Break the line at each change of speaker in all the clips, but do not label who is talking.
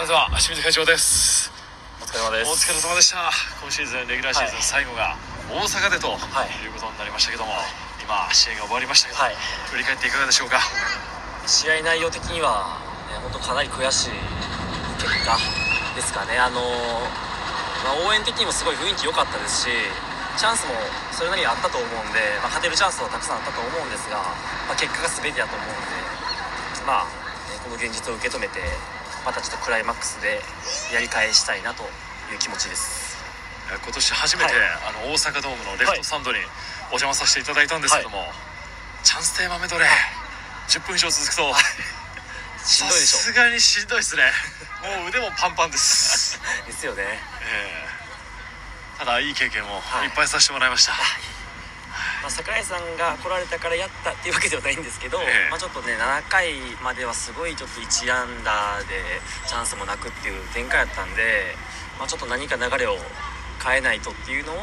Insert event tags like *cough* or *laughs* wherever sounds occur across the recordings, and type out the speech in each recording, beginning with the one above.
えー、それでは清水会長です。
お疲れ様です。
お疲れ様でした。今シーズンレギュラーシーズン最後が大阪でと、
はい。
い、うことになりましたけども、今試合が終わりましたけど、
はい。
振り返っていかがでしょうか？
試合内容的には、ね、本当かなり悔しい結果ですかね。あのまあ、応援的にもすごい雰囲気良かったですしチャンスもそれなりにあったと思うんで、まあ、勝てるチャンスはたくさんあったと思うんですが、まあ、結果が全てだと思うんでまあ、ねこの現実を受け止めてまたちょっとクライマックスでやり返したいなという気持ちです。
えー今年初めて、
はい。
あの大阪ドームのレフトスタンドにお邪魔させていただいたんですけども、チャンステーマメドレー。10分以上続くと
しんどいでしょ。
さすがにしんどいですね。もう腕もパンパンです、
ですよね。
えーただいい経験を
はい。
いっぱいさせてもらいました、
まあ、桜井さんが来られたからやったっていうわけではないんですけど、
ええ
まあ、ちょっとね7回まではすごいちょっと1安打でチャンスもなくっていう展開だったんで、まあ、ちょっと何か流れを変えないとっていうのを、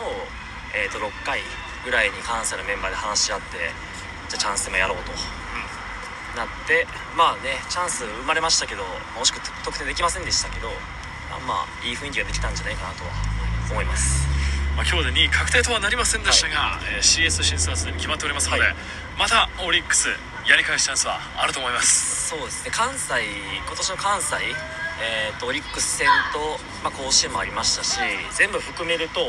えー、と6回ぐらいに関西のメンバーで話し合ってじゃあチャンスもやろうと。なってまあねチャンス生まれましたけどまあ惜しく得点できませんでしたけどまあまあいい雰囲気ができたんじゃないかなとは思います
まあ、今日で2位確定とはなりませんでしたが、えー CS 進出はすでに決まっておりますので、
はい。
またオリックスやり返すチャンスはあると思います。
そうですね。関西今年の関西、えー、とオリックス戦と、まあ、甲子園もありましたし全部含めると、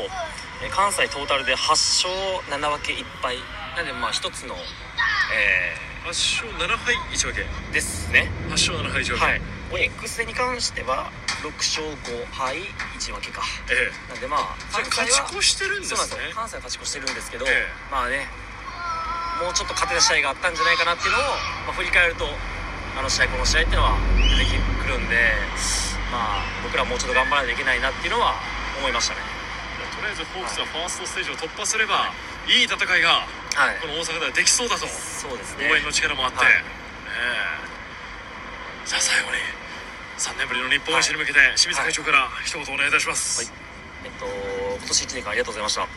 えー関西トータルで8勝7分け1敗なんでまあ一つの、え
8勝7敗1分け。
ーですね。
8勝7敗1分け、
はい。オリックス戦に関しては6勝5敗1分けか。
え
なんでまあ
勝ち越してるんですね。
関西は勝ち越してるんですけど、
ええ。
まあねもうちょっと勝てた試合があったんじゃないかなっていうのを、まあ、振り返るとあの試合この試合っていうのは出てくるんでまあ僕らもうちょっと頑張らないといけないなっていうのは思いましたね。
とりあえずホークスはファーストステージを突破すれば、い、い戦いが
はい。
この大阪ではできそうだと。
そうですね。
応援の力もあって、
はい。
ええ。じゃあ最後に3年ぶりの日本一に向けて清水会長から一言お願いいたします、
はい。えっと今年1年間ありがとうございました。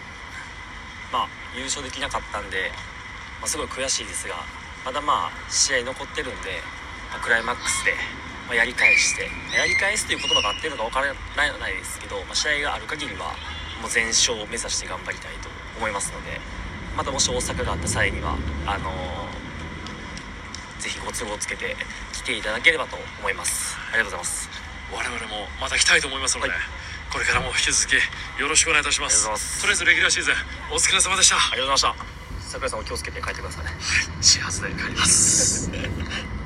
まあ優勝できなかったんで、まあ、すごい悔しいですがまだまあ試合残ってるんで、まあクライマックスで、まあ、やり返してやり返すという言葉が合ってるのか分からないですけど、まあ、試合がある限りはもう全勝を目指して頑張りたいと思いますのでまたもし大阪があった際にはあのーぜひご都合つけて来ていただければと思います。ありがとうございます。
我々もまた来たいと思いますので、
はい。
これからも引き続きよろしくお願いいたし
ます。
とりあえずレギュラーシーズンお疲れ様でした。
ありがとうございました。桜井さんも気をつけて帰ってください。ね
始発で帰ります *laughs*